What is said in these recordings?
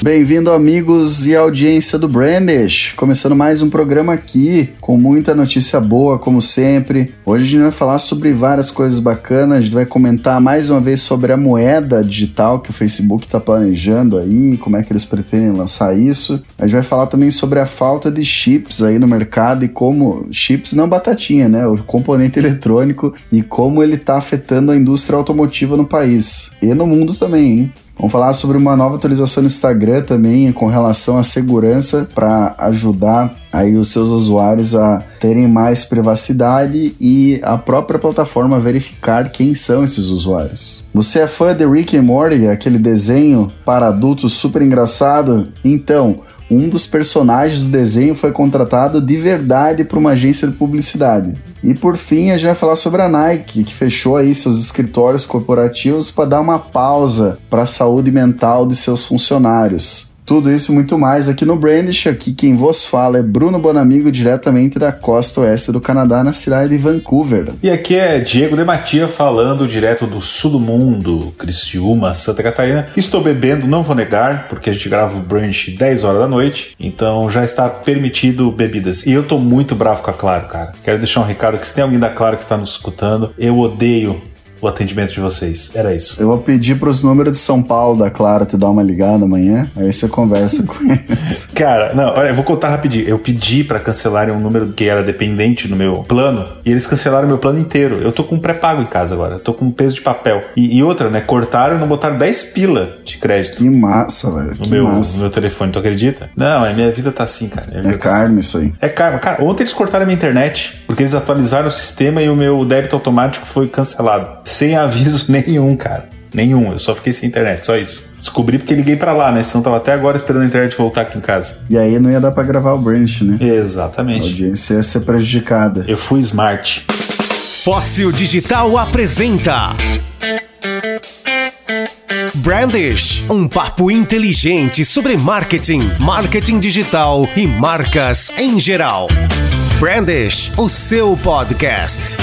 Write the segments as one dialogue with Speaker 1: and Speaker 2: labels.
Speaker 1: Bem-vindo, amigos e audiência do Brandish. Começando mais um programa aqui, com muita notícia boa, como sempre. Hoje a gente vai falar sobre várias coisas bacanas. A gente vai comentar mais uma vez sobre a moeda digital que o Facebook está planejando aí, como é que eles pretendem lançar isso. A gente vai falar também sobre a falta de chips aí no mercado e como chips não batatinha, né? O componente eletrônico e como ele está afetando a indústria automotiva no país e no mundo também, hein? Vamos falar sobre uma nova atualização no Instagram também com relação à segurança para ajudar aí os seus usuários a terem mais privacidade e a própria plataforma verificar quem são esses usuários. Você é fã de Rick and Morty, aquele desenho para adultos super engraçado? Então, um dos personagens do desenho foi contratado de verdade para uma agência de publicidade. E por fim, a gente vai falar sobre a Nike, que fechou aí seus escritórios corporativos para dar uma pausa para a saúde mental de seus funcionários. Tudo isso e muito mais aqui no Brandish. Aqui quem vos fala é Bruno Bonamigo, diretamente da costa oeste do Canadá, na cidade de Vancouver.
Speaker 2: E aqui é Diego Dematia falando direto do sul do mundo, Criciúma, Santa Catarina. Estou bebendo, não vou negar, porque a gente grava o Brandish 10 horas da noite, então já está permitido bebidas. E eu tô muito bravo com a Claro, cara. Quero deixar um recado que se tem alguém da Claro que está nos escutando, eu odeio o atendimento de vocês. Era isso.
Speaker 1: Eu vou pedir pros números de São Paulo da Claro te dar uma ligada amanhã, aí você conversa com eles.
Speaker 2: Cara, não, olha, eu vou contar rapidinho. Eu pedi para cancelarem um número que era dependente no meu plano e eles cancelaram meu plano inteiro. Eu tô com pré-pago em casa agora, eu tô com peso de papel. E, e, outra, né? Cortaram e não botaram 10 pila de crédito.
Speaker 1: Que massa, velho.
Speaker 2: No, meu, massa. no meu telefone, tu acredita? Não, a minha vida tá assim, cara.
Speaker 1: É
Speaker 2: tá
Speaker 1: karma assim. isso aí.
Speaker 2: É karma. Cara, ontem eles cortaram a minha internet porque eles atualizaram o sistema e o meu débito automático foi cancelado. Sem aviso nenhum, cara. Nenhum, eu só fiquei sem internet, só isso. Descobri porque liguei para lá, né? Senão tava até agora esperando a internet voltar aqui em casa.
Speaker 1: E aí não ia dar para gravar o branch, né?
Speaker 2: Exatamente.
Speaker 1: A audiência ia ser prejudicada.
Speaker 2: Eu fui smart.
Speaker 3: Fóssil Digital apresenta. Brandish, um papo inteligente sobre marketing, marketing digital e marcas em geral. Brandish, o seu podcast.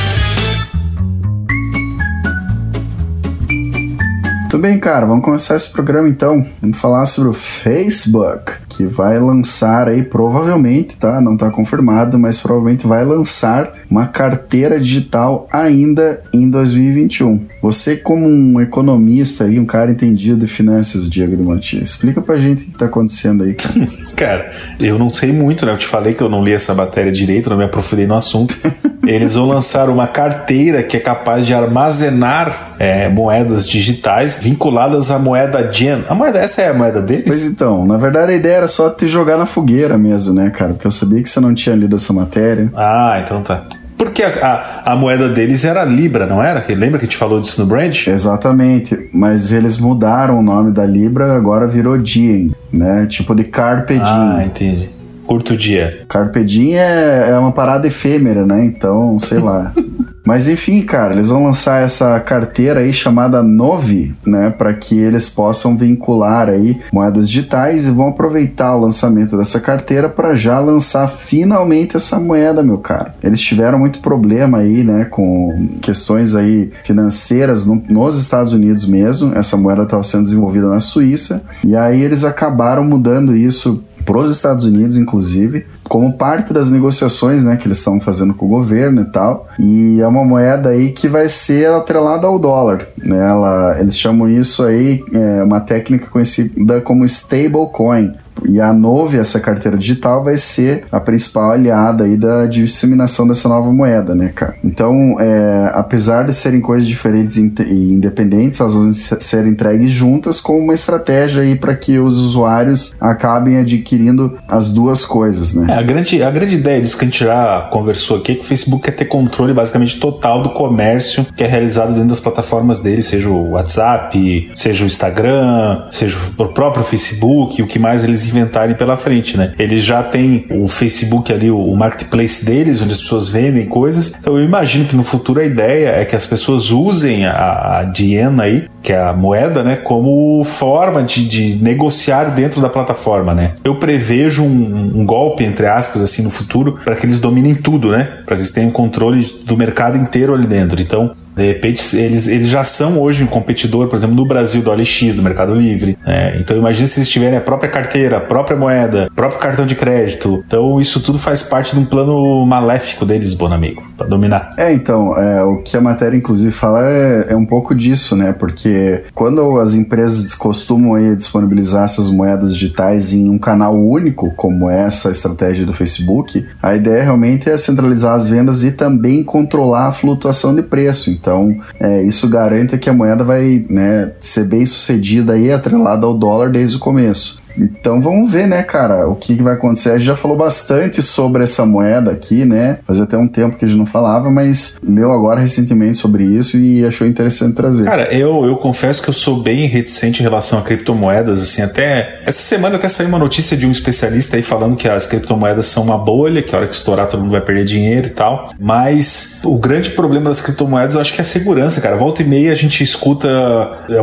Speaker 1: Muito bem, cara, vamos começar esse programa então. Vamos falar sobre o Facebook, que vai lançar aí, provavelmente, tá? Não tá confirmado, mas provavelmente vai lançar uma carteira digital ainda em 2021. Você, como um economista e um cara entendido de finanças, Diego de Matias, explica pra gente o que tá acontecendo aí, cara.
Speaker 2: cara, eu não sei muito, né? Eu te falei que eu não li essa matéria direito, não me aprofundei no assunto. Eles vão lançar uma carteira que é capaz de armazenar é, moedas digitais vinculadas à moeda Yen. A moeda, essa é a moeda deles?
Speaker 1: Pois então, na verdade a ideia era só te jogar na fogueira mesmo, né, cara? Porque eu sabia que você não tinha lido essa matéria.
Speaker 2: Ah, então tá. Porque a, a, a, moeda deles era Libra, não era? Lembra que a gente falou disso no Branch?
Speaker 1: Exatamente, mas eles mudaram o nome da Libra, agora virou Diem, né? Tipo de Carpe Diem.
Speaker 2: Ah, entendi. Curto dia.
Speaker 1: Carpe Diem é, é uma parada efêmera, né? Então, sei lá. Mas enfim, cara, eles vão lançar essa carteira aí chamada Novi, né, para que eles possam vincular aí moedas digitais e vão aproveitar o lançamento dessa carteira para já lançar finalmente essa moeda, meu cara. Eles tiveram muito problema aí, né, com questões aí financeiras no, nos Estados Unidos mesmo. Essa moeda estava sendo desenvolvida na Suíça e aí eles acabaram mudando isso para os Estados Unidos, inclusive, como parte das negociações né, que eles estão fazendo com o governo e tal. E é uma moeda aí que vai ser atrelada ao dólar. Né? Ela, eles chamam isso aí, é uma técnica conhecida como stablecoin. E a Nove, essa carteira digital, vai ser a principal aliada aí da disseminação dessa nova moeda, né, cara? Então, é, apesar de serem coisas diferentes e independentes, elas vão ser entregues juntas com uma estratégia aí para que os usuários acabem adquirindo as duas coisas, né?
Speaker 2: É, a, grande, a grande ideia disso que a gente já conversou aqui é que o Facebook quer ter controle basicamente total do comércio que é realizado dentro das plataformas dele, seja o WhatsApp, seja o Instagram, seja o próprio Facebook, o que mais eles inventarem pela frente, né? Eles já têm o Facebook ali, o marketplace deles, onde as pessoas vendem coisas. Então eu imagino que no futuro a ideia é que as pessoas usem a, a Diena aí, que é a moeda, né, como forma de, de negociar dentro da plataforma, né? Eu prevejo um, um golpe, entre aspas, assim, no futuro, para que eles dominem tudo, né? Para que eles tenham controle do mercado inteiro ali dentro. Então, De repente, eles, eles já são hoje um competidor, por exemplo, no Brasil do OLX, do Mercado Livre. Né? Então imagina se eles tiverem a própria carteira, a própria moeda, próprio cartão de crédito. Então isso tudo faz parte de um plano maléfico deles, bom amigo, para dominar.
Speaker 1: É, então, é, o que a matéria inclusive fala é, é, um pouco disso, né? Porque quando as empresas costumam aí, disponibilizar essas moedas digitais em um canal único, como essa estratégia do Facebook, a ideia realmente é centralizar as vendas e também controlar a flutuação de preço. Então, é, isso garante que a moeda vai né, ser bem sucedida aí, atrelada ao dólar desde o começo. Então vamos ver, né, cara, o que, vai acontecer. A gente já falou bastante sobre essa moeda aqui, né? Fazia até um tempo que a gente não falava, mas leu agora recentemente sobre isso e achou interessante trazer.
Speaker 2: Cara, eu, eu confesso que eu sou bem reticente em relação a criptomoedas, assim, até essa semana até saiu uma notícia de um especialista aí falando que as criptomoedas são uma bolha, que a hora que estourar todo mundo vai perder dinheiro e tal. Mas o grande problema das criptomoedas eu acho que é a segurança, cara. Volta e meia a gente escuta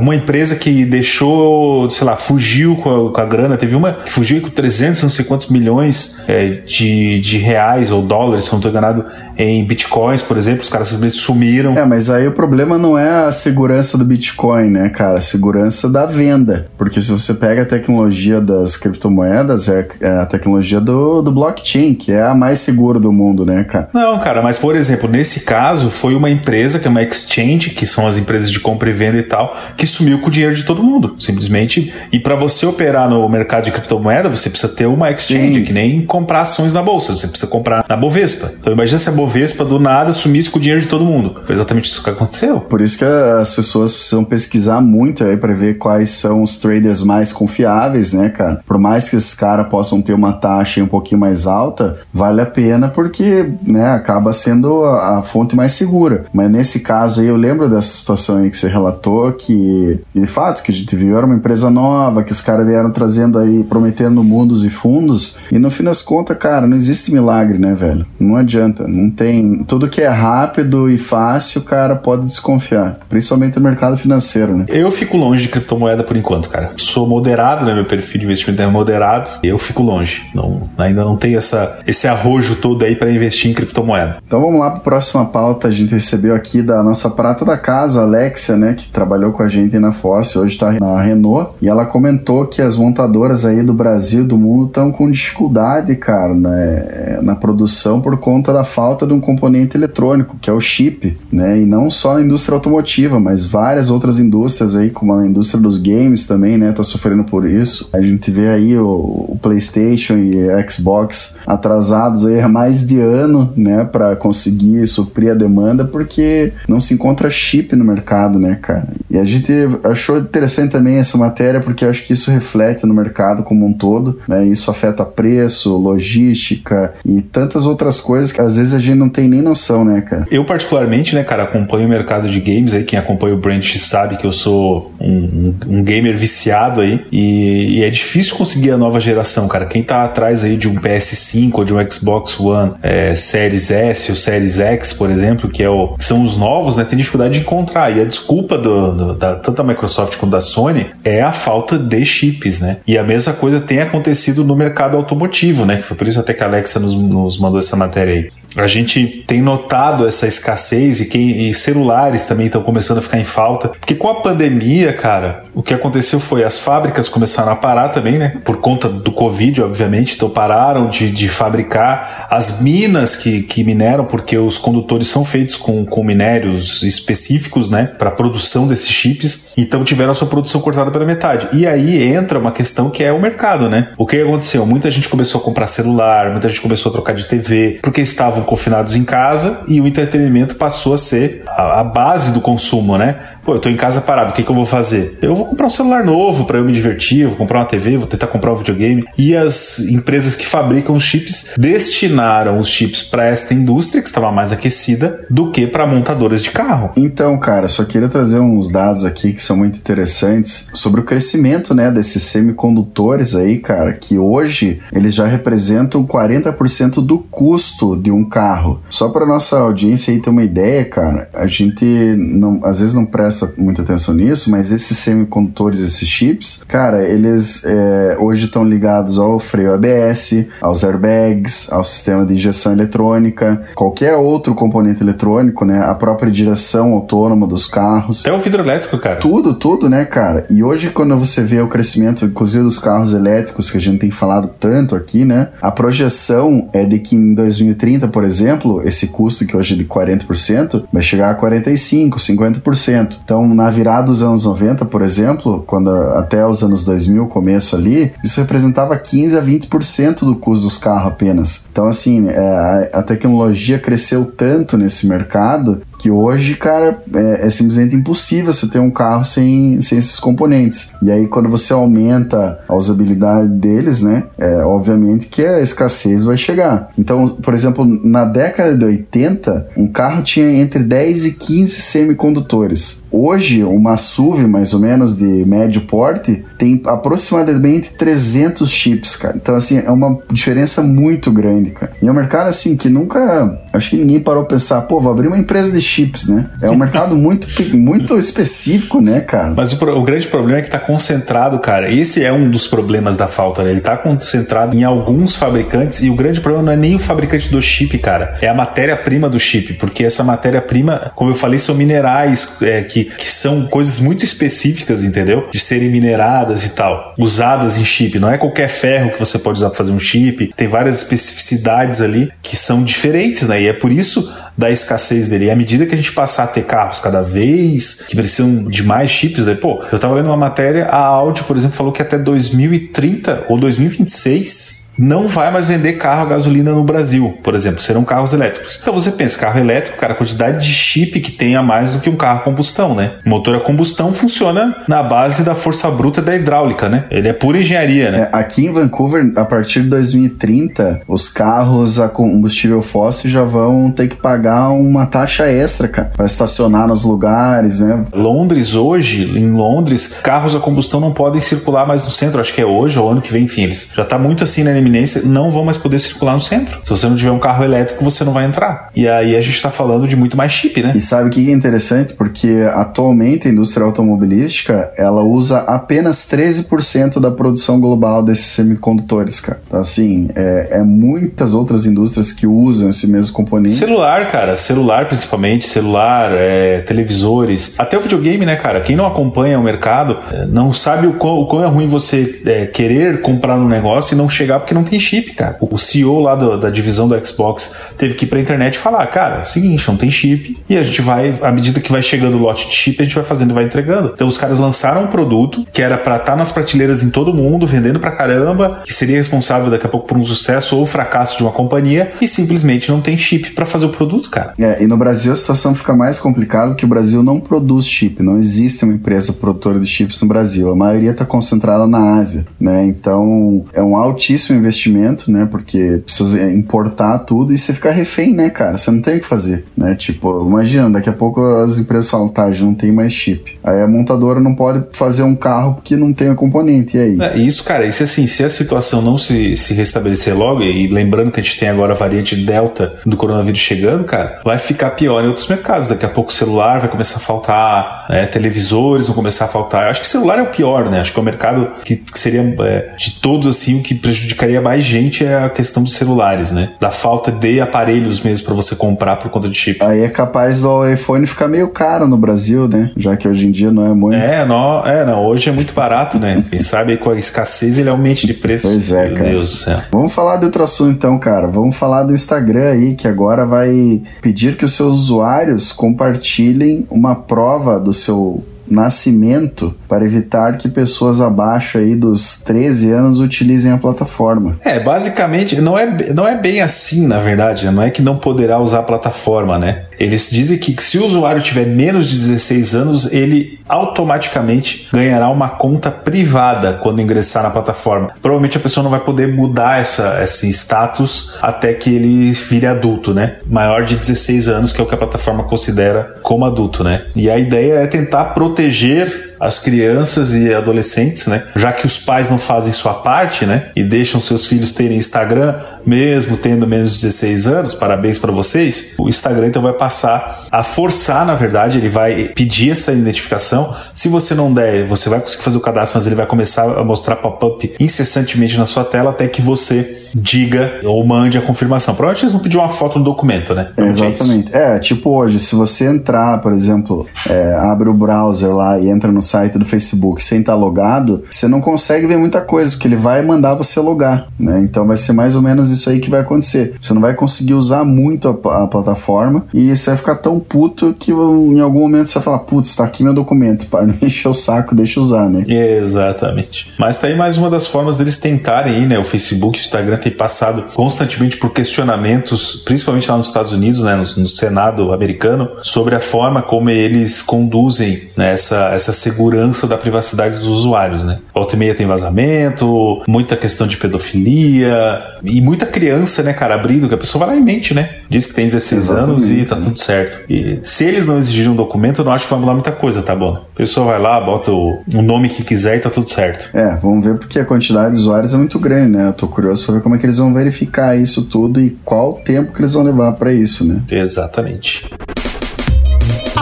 Speaker 2: uma empresa que deixou, sei lá, fugiu com a, com a grana grana. Teve uma que fugiu com 300, não sei quantos milhões é, de, de reais ou dólares, se não estou enganado, em bitcoins, por exemplo. Os caras simplesmente sumiram.
Speaker 1: É, mas aí o problema não é a segurança do bitcoin, né, cara? A segurança da venda. Porque se você pega a tecnologia das criptomoedas, é, é a tecnologia do, do blockchain, que é a mais segura do mundo, né, cara?
Speaker 2: Não, cara, mas por exemplo, nesse caso, foi uma empresa, que é uma exchange, que são as empresas de compra e venda e tal, que sumiu com o dinheiro de todo mundo, simplesmente. E para você operar no mercado de criptomoeda, você precisa ter uma exchange, Sim. que nem comprar ações na bolsa, você precisa comprar na Bovespa. Então imagina se a Bovespa do nada sumisse com o dinheiro de todo mundo. Foi exatamente isso que aconteceu.
Speaker 1: Por isso que as pessoas precisam pesquisar muito aí para ver quais são os traders mais confiáveis, né, cara? Por mais que esses caras possam ter uma taxa um pouquinho mais alta, vale a pena porque, né, acaba sendo a, a fonte mais segura. Mas nesse caso aí, eu lembro dessa situação aí que você relatou, que de fato que a gente viu era uma empresa nova, que os caras vieram trazendo aí prometendo mundos e fundos, e no fim das contas, cara, não existe milagre, né, velho? Não adianta, não tem. Tudo que é rápido e fácil, o cara pode desconfiar, principalmente no mercado financeiro, né?
Speaker 2: Eu fico longe de criptomoeda por enquanto, cara. Sou moderado, né? Meu perfil de investimento é moderado, eu fico longe. Não, ainda não tem essa, esse arrojo todo aí para investir em criptomoeda.
Speaker 1: Então vamos lá para a próxima pauta. A gente recebeu aqui da nossa prata da casa, Alexia, né, que trabalhou com a gente na Fosse, hoje está na Renault, e ela comentou que as montadoras aí do Brasil, do mundo, estão com dificuldade, cara, né, na produção por conta da falta de um componente eletrônico, que é o chip, né? E não só na indústria automotiva, mas várias outras indústrias aí, como a indústria dos games também, né, tá sofrendo por isso. A gente vê aí o, o PlayStation e Xbox atrasados aí há mais de ano, né, para conseguir suprir a demanda, porque não se encontra chip no mercado, né, cara? E a gente achou interessante também essa matéria porque acho que isso reflete no mercado como um todo, né? Isso afeta preço, logística e tantas outras coisas que às vezes a gente não tem nem noção, né, cara?
Speaker 2: Eu particularmente, né, cara, acompanho o mercado de games aí, quem acompanha o Branch sabe que eu sou um, um, um gamer viciado aí e, e, é difícil conseguir a nova geração, cara. Quem tá atrás aí de um PS5 ou de um Xbox One é, Series S ou Series X, por exemplo, que, é o, que são os novos, né, tem dificuldade de encontrar. E a desculpa do, do, da, tanto da Microsoft quanto da Sony é a falta de chips, né? E a mesma coisa tem acontecido no mercado automotivo, né? Que foi por isso até que a Alexa nos, nos mandou essa matéria aí a gente tem notado essa escassez e, quem, e celulares também estão começando a ficar em falta. Porque com a pandemia, cara, o que aconteceu foi as fábricas começaram a parar também, né? Por conta do Covid, obviamente. Então pararam de, de fabricar as minas que, que mineram, porque os condutores são feitos com, com minérios específicos, né? Para produção desses chips. Então tiveram a sua produção cortada pela metade. E aí entra uma questão que é o mercado, né? O que aconteceu? Muita gente começou a comprar celular, muita gente começou a trocar de TV, porque estavam estavam confinados em casa e o entretenimento passou a ser a, a base do consumo, né? Pô, eu tô em casa parado, o que, que eu vou fazer? Eu vou comprar um celular novo para eu me divertir, vou comprar uma TV, vou tentar comprar um videogame. E as empresas que fabricam os chips destinaram os chips para esta indústria que estava mais aquecida do que para montadoras de carro.
Speaker 1: Então, cara, só queria trazer uns dados aqui que são muito interessantes sobre o crescimento, né, desses semicondutores aí, cara, que hoje eles já representam 40% do custo de um carro. Só para nossa audiência aí ter uma ideia, cara, a gente não, às vezes não presta muita atenção nisso, mas esses semicondutores, esses chips, cara, eles é, hoje estão ligados ao freio ABS, aos airbags, ao sistema de injeção eletrônica, qualquer outro componente eletrônico, né? A própria direção autônoma dos carros.
Speaker 2: É o vidro elétrico, cara.
Speaker 1: Tudo, tudo, né, cara? E hoje, quando você vê o crescimento, inclusive dos carros elétricos, que a gente tem falado tanto aqui, né? A projeção é de que em 2030, por exemplo, esse custo que hoje é de 40% vai chegar a 45%, 50%. Então, na virada dos anos 90, por exemplo, quando até os anos 2000, começo ali, isso representava 15 a 20% do custo dos carros apenas. Então, assim, é, a tecnologia cresceu tanto nesse mercado que hoje, cara, é, é, simplesmente impossível você ter um carro sem, sem esses componentes. E aí, quando você aumenta a usabilidade deles, né, é, obviamente que a escassez vai chegar. Então, por exemplo, na década de 80, um carro tinha entre 10 e 15 semicondutores. Hoje, uma SUV, mais ou menos, de médio porte, tem aproximadamente 300 chips, cara. Então, assim, é uma diferença muito grande, cara. E é um mercado, assim, que nunca... Acho que ninguém parou pra pensar, pô, vou abrir uma empresa de chips, né? É um mercado muito, muito específico, né, cara?
Speaker 2: Mas o, o, grande problema é que tá concentrado, cara. Esse é um dos problemas da falta, né? Ele tá concentrado em alguns fabricantes e o grande problema não é nem o fabricante do chip, cara. É a matéria-prima do chip, porque essa matéria-prima, como eu falei, são minerais é, que, são coisas muito específicas, entendeu? De serem mineradas e tal, usadas em chip. Não é qualquer ferro que você pode usar para fazer um chip. Tem várias especificidades ali que são diferentes, né? E é por isso da escassez dele. E à medida que a gente passar a ter carros cada vez que precisam de mais chips, né? pô, eu tava lendo uma matéria, a Audi, por exemplo, falou que até 2030 ou 2026 não vai mais vender carro a gasolina no Brasil, por exemplo, serão carros elétricos. Então você pensa, carro elétrico, cara, a quantidade de chip que tem a mais do que um carro a combustão, né? O motor a combustão funciona na base da força bruta da hidráulica, né? Ele é pura engenharia, né?
Speaker 1: É, aqui em Vancouver, a partir de 2030, os carros a combustível fóssil já vão ter que pagar uma taxa extra, cara, para estacionar nos lugares, né?
Speaker 2: Londres hoje, em Londres, carros a combustão não podem circular mais no centro, acho que é hoje ou ano que vem, enfim, eles já tá muito assim, né? Eminência não vão mais poder circular no centro. Se você não tiver um carro elétrico, você não vai entrar. E aí a gente está falando de muito mais chip, né?
Speaker 1: E sabe o que é interessante? Porque atualmente a indústria automobilística ela usa apenas 13% da produção global desses semicondutores, cara. Então, assim, é, é, muitas outras indústrias que usam esse mesmo componente.
Speaker 2: Celular, cara, celular principalmente, celular, é, televisores, até o videogame, né, cara? Quem não acompanha o mercado é, não sabe o quão, o quão é ruim você é, querer comprar um negócio e não chegar porque não tem chip, cara. O CEO lá do, da divisão do Xbox teve que ir pra internet falar: cara, é o seguinte, não tem chip. E a gente vai, à medida que vai chegando o lote de chip, a gente vai fazendo e vai entregando. Então os caras lançaram um produto que era para estar tá nas prateleiras em todo mundo, vendendo pra caramba, que seria responsável daqui a pouco por um sucesso ou fracasso de uma companhia, e simplesmente não tem chip para fazer o produto, cara.
Speaker 1: É, e no Brasil a situação fica mais complicada porque o Brasil não produz chip, não existe uma empresa produtora de chips no Brasil. A maioria está concentrada na Ásia, né? Então é um altíssimo investimento, né? Porque precisa importar tudo e você fica refém, né, cara? Você não tem o que fazer, né? Tipo, imagina, daqui a pouco as empresas falam, tá, já não tem mais chip. Aí a montadora não pode fazer um carro porque não tem a componente, e aí?
Speaker 2: É, isso, cara, isso assim, se a situação não se, se restabelecer logo, e lembrando que a gente tem agora a variante Delta do coronavírus chegando, cara, vai ficar pior em outros mercados. Daqui a pouco o celular vai começar a faltar, né, televisores vão começar a faltar. Acho que celular é o pior, né? Acho que é o mercado que, que seria é, de todos assim o que prejudicaria mais gente é a questão dos celulares, né? Da falta de aparelhos mesmo para você comprar por conta de chip.
Speaker 1: Aí é capaz do iPhone ficar meio caro no Brasil, né? Já que hoje em dia não é muito.
Speaker 2: É, não, é, não hoje é muito barato, né? Quem sabe com a escassez ele aumente de preço.
Speaker 1: Pois é, Meu cara. Deus do céu. Vamos falar de outro assunto então, cara. Vamos falar do Instagram aí, que agora vai pedir que os seus usuários compartilhem uma prova do seu nascimento para evitar que pessoas abaixo aí dos 13 anos utilizem a plataforma.
Speaker 2: É, basicamente, não é, não é bem assim, na verdade, né? não é que não poderá usar a plataforma, né? Eles dizem que se o usuário tiver menos de 16 anos, ele automaticamente ganhará uma conta privada quando ingressar na plataforma. Provavelmente a pessoa não vai poder mudar essa, esse status até que ele vire adulto, né? Maior de 16 anos, que é o que a plataforma considera como adulto, né? E a ideia é tentar proteger proteger as crianças e adolescentes, né? Já que os pais não fazem sua parte, né? E deixam seus filhos terem Instagram, mesmo tendo menos de 16 anos, parabéns para vocês. O Instagram então vai passar a forçar, na verdade, ele vai pedir essa identificação. Se você não der, você vai conseguir fazer o cadastro, mas ele vai começar a mostrar pop-up incessantemente na sua tela até que você diga ou mande a confirmação. Provavelmente eles vão pedir uma foto no documento, né?
Speaker 1: Exatamente. É, é, tipo hoje, se você entrar, por exemplo, é, abre o browser lá e entra no site do Facebook sem estar logado, você não consegue ver muita coisa, porque ele vai mandar você logar, né? Então vai ser mais ou menos isso aí que vai acontecer. Você não vai conseguir usar muito a, a plataforma e você vai ficar tão puto que em algum momento você vai falar, putz, tá aqui meu documento, para não encher o saco, deixa usar, né?
Speaker 2: Exatamente. Mas tá aí mais uma das formas deles tentarem né? O Facebook, o Instagram tem passado constantemente por questionamentos, principalmente lá nos Estados Unidos, né, no, no Senado americano, sobre a forma como eles conduzem né, essa, essa segurança da privacidade dos usuários. Né. Volta e meia tem vazamento, muita questão de pedofilia e muita criança, né, cara, abrindo, que a pessoa vai lá e mente, né? Diz que tem 16 Exatamente, anos e tá né? tudo certo. E se eles não exigirem um documento, eu não acho que vai mudar muita coisa, tá bom? A pessoa vai lá, bota o, o nome que quiser e tá tudo certo.
Speaker 1: É, vamos ver porque a quantidade de usuários é muito grande, né? Eu tô curioso pra ver como é que eles vão verificar isso tudo e qual tempo que eles vão levar para isso, né?
Speaker 2: Exatamente.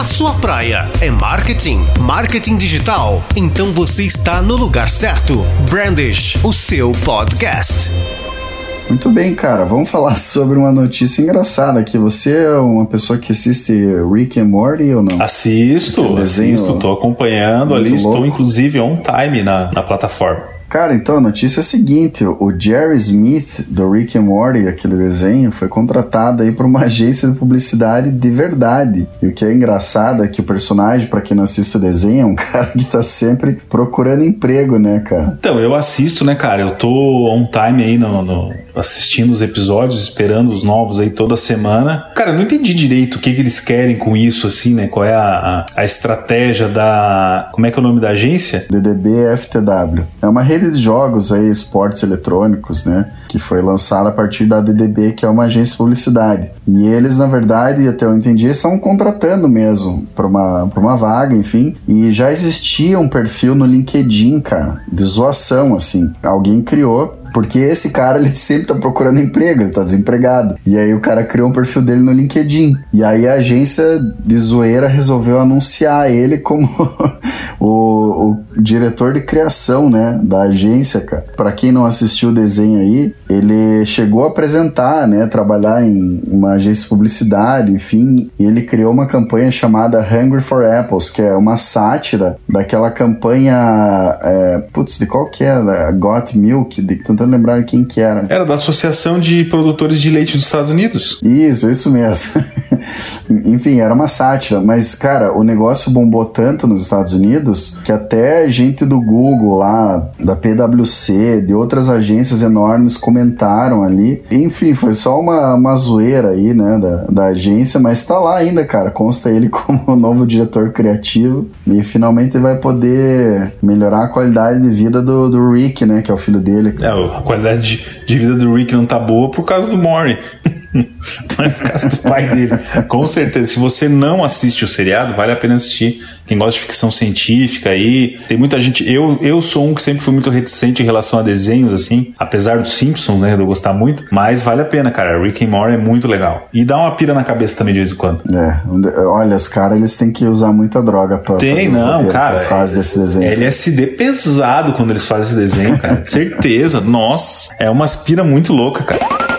Speaker 3: A sua praia é marketing, marketing digital. Então você está no lugar certo. Brandish, o seu podcast.
Speaker 1: Muito bem, cara. Vamos falar sobre uma notícia engraçada aqui. Você é uma pessoa que assiste Rick and Morty ou não?
Speaker 2: Assisto, assisto. Estou acompanhando ali. Louco. Estou inclusive on time na, na plataforma.
Speaker 1: Cara, então a notícia é a seguinte: o Jerry Smith do Rick and Morty, aquele desenho, foi contratado aí por uma agência de publicidade de verdade. E o que é engraçado é que o personagem, para quem não assiste o desenho, é um cara que tá sempre procurando emprego, né, cara?
Speaker 2: Então, eu assisto, né, cara? Eu tô on time aí no, no assistindo os episódios, esperando os novos aí toda semana. Cara, eu não entendi direito o que, que eles querem com isso, assim, né? Qual é a, a, a estratégia da. Como é que é o nome da agência?
Speaker 1: DDB FTW. É uma rede de jogos aí, esportes eletrônicos, né? Que foi lançada a partir da DDB, que é uma agência de publicidade. E eles, na verdade, até eu entendi, estão contratando mesmo para uma, uma vaga, enfim. E já existia um perfil no LinkedIn, cara, de zoação, assim. Alguém criou porque esse cara, ele sempre tá procurando emprego, ele tá desempregado. E aí o cara criou um perfil dele no LinkedIn. E aí a agência de zoeira resolveu anunciar ele como o, o, diretor de criação, né, da agência, cara. Pra quem não assistiu o desenho aí, ele chegou a apresentar, né, trabalhar em uma agência de publicidade, enfim. E ele criou uma campanha chamada Hungry for Apples, que é uma sátira daquela campanha, é, putz, de qual que é? Da Got Milk, de tentando lembrar quem que era.
Speaker 2: Era da Associação de Produtores de Leite dos Estados Unidos.
Speaker 1: Isso, isso mesmo. Enfim, era uma sátira, mas cara, o negócio bombou tanto nos Estados Unidos que até gente do Google lá, da PwC, de outras agências enormes comentaram ali. Enfim, foi só uma, uma zoeira aí, né, da, da agência, mas tá lá ainda, cara. Consta ele como novo diretor criativo e finalmente vai poder melhorar a qualidade de vida do, do Rick, né, que é o filho dele.
Speaker 2: É, a qualidade de, de vida do Rick não tá boa por causa do Maury. não é por causa do pai dele. Com certeza, se você não assiste o seriado, vale a pena assistir. Quem gosta de ficção científica aí, tem muita gente. Eu, eu sou um que sempre fui muito reticente em relação a desenhos, assim, apesar dos Simpsons, né, de eu gostar muito, mas vale a pena, cara. Rick and Morty é muito legal. E dá uma pira na cabeça também de vez em quando.
Speaker 1: É, olha, os caras eles têm que usar muita droga pra
Speaker 2: Tem, não, cara.
Speaker 1: Eles fazem desse desenho.
Speaker 2: LSD pesado quando eles fazem esse desenho, cara. Certeza. Nossa, é uma aspira muito louca, cara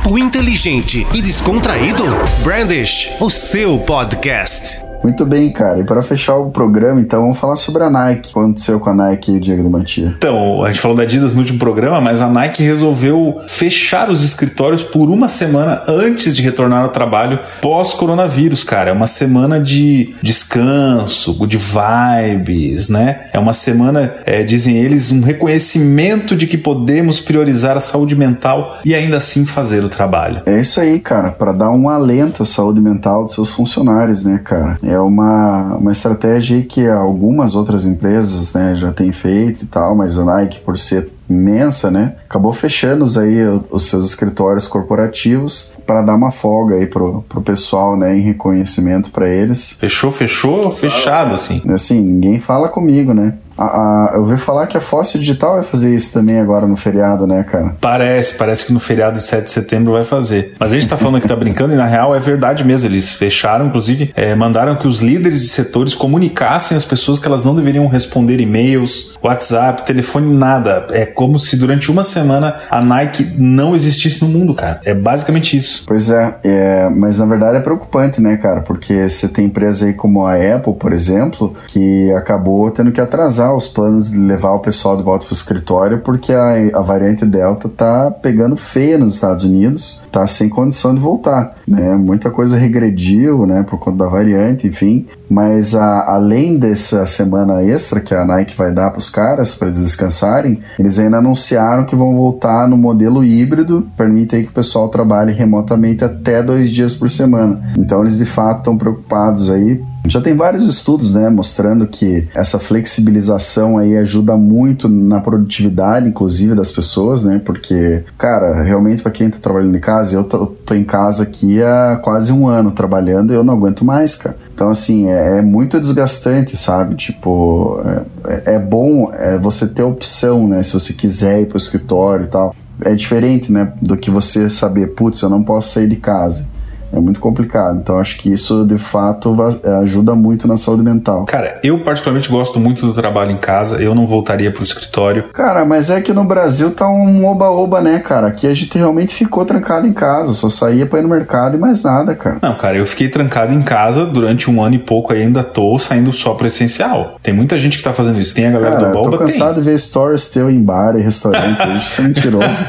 Speaker 3: papo inteligente e descontraído? Brandish, o seu podcast.
Speaker 1: Muito bem, cara. E para fechar o programa, então, vamos falar sobre a Nike. O que aconteceu com a Nike, Diego do Mantia?
Speaker 2: Então, a gente falou da Adidas no último programa, mas a Nike resolveu fechar os escritórios por uma semana antes de retornar ao trabalho pós-coronavírus, cara. É uma semana de descanso, de vibes, né? É uma semana, é, dizem eles, um reconhecimento de que podemos priorizar a saúde mental e ainda assim fazer o trabalho.
Speaker 1: É isso aí, cara, para dar um alento à saúde mental dos seus funcionários, né, cara? É uma, uma estratégia que algumas outras empresas né, já têm feito e tal, mas a Nike, por ser imensa, né? Acabou fechando aí os seus escritórios corporativos para dar uma folga aí pro, pro pessoal, né, em reconhecimento para eles.
Speaker 2: Fechou, fechou, fechado assim.
Speaker 1: Assim, ninguém fala comigo, né? A, a, eu ouvi falar que a Fóssil Digital vai fazer isso também agora no feriado, né, cara?
Speaker 2: Parece, parece que no feriado de 7 de setembro vai fazer. Mas a gente tá falando que tá brincando e na real é verdade mesmo. Eles fecharam, inclusive, é, mandaram que os líderes de setores comunicassem às pessoas que elas não deveriam responder e-mails, WhatsApp, telefone, nada. É como se durante uma semana a Nike não existisse no mundo, cara. É basicamente isso.
Speaker 1: Pois é, é mas na verdade é preocupante, né, cara? Porque você tem empresa aí como a Apple, por exemplo, que acabou tendo que atrasar os planos de levar o pessoal de volta para o escritório, porque a, a variante Delta tá pegando feia nos Estados Unidos, tá sem condição de voltar, né? Muita coisa regrediu, né, por conta da variante, enfim. Mas a, além dessa semana extra que a Nike vai dar para os caras para eles descansarem, eles ainda anunciaram que vão voltar no modelo híbrido, permite aí que o pessoal trabalhe remotamente até dois dias por semana. Então eles de fato estão preocupados aí já tem vários estudos, né, mostrando que essa flexibilização aí ajuda muito na produtividade, inclusive das pessoas, né? Porque, cara, realmente para quem tá trabalhando em casa, eu tô, tô, em casa aqui há quase um ano trabalhando e eu não aguento mais, cara. Então, assim, é, é muito desgastante, sabe? Tipo, é, é bom é, você ter opção, né? Se você quiser ir pro escritório e tal. É diferente, né? Do que você saber, putz, eu não posso sair de casa é muito complicado. Então acho que isso de fato ajuda muito na saúde mental.
Speaker 2: Cara, eu particularmente gosto muito do trabalho em casa. Eu não voltaria pro escritório.
Speaker 1: Cara, mas é que no Brasil tá um oba-oba, né, cara? Aqui a gente realmente ficou trancado em casa, só saía pra ir no mercado e mais nada, cara.
Speaker 2: Não, cara, eu fiquei trancado em casa durante um ano e pouco ainda tô saindo só pro essencial. Tem muita gente que tá fazendo isso. Tem a galera cara, do Boba?
Speaker 1: Eu tô cansado
Speaker 2: tem.
Speaker 1: de ver stories teu em bar e restaurante. isso é mentiroso.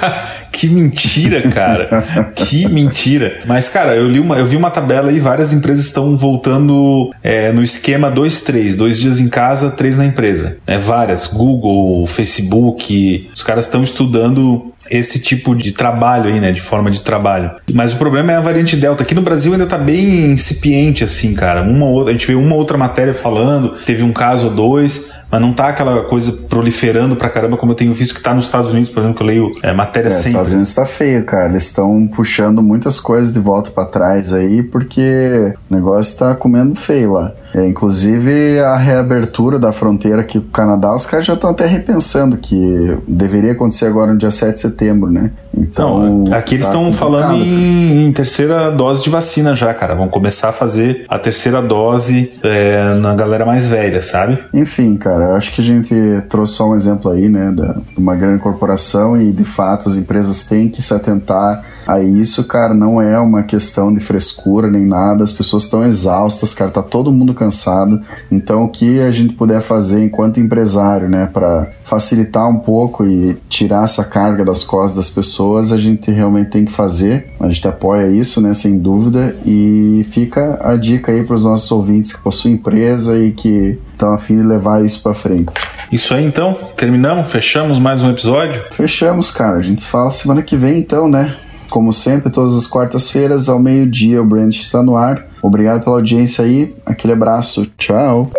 Speaker 2: que mentira, cara. que mentira. Mas, cara, eu li uma, eu vi uma tabela aí, várias empresas estão voltando é, no esquema 2-3, dois dias em casa, três na empresa. É, várias, Google, Facebook, os caras estão estudando esse tipo de trabalho aí, né? De forma de trabalho. Mas o problema é a variante Delta. Aqui no Brasil ainda tá bem incipiente, assim, cara. Uma outra, a gente vê uma outra matéria falando, teve um caso ou dois, mas não tá aquela coisa proliferando pra caramba como eu tenho visto que tá nos Estados Unidos, por exemplo, que eu leio é, matéria é, sempre. Os
Speaker 1: Estados Unidos tá feio, cara. Eles estão puxando muitas coisas de volta para trás aí, porque o negócio tá comendo feio lá. É, inclusive a reabertura da fronteira aqui com o Canadá, os caras já estão até repensando que deveria acontecer agora no dia 7 de setembro, né?
Speaker 2: Então. Não, aqui eles estão tá falando em, em, terceira dose de vacina já, cara. Vão começar a fazer a terceira dose é, na galera mais velha, sabe?
Speaker 1: Enfim, cara, eu acho que a gente trouxe só um exemplo aí, né, de uma grande corporação e de fato as empresas têm que se atentar a isso, cara. Não é uma questão de frescura nem nada. As pessoas estão exaustas, cara. Tá todo mundo cansado. Então, o que a gente puder fazer enquanto empresário, né, para facilitar um pouco e tirar essa carga das costas das pessoas, a gente realmente tem que fazer. A gente apoia isso, né, sem dúvida. E fica a dica aí para os nossos ouvintes que possuem empresa e que estão a fim de levar isso para frente.
Speaker 2: Isso aí então, terminamos, fechamos mais um episódio?
Speaker 1: Fechamos, cara. A gente fala semana que vem então, né? Como sempre, todas as quartas-feiras, ao meio-dia, o Brand está no ar. Obrigado pela audiência aí. Aquele abraço. Tchau.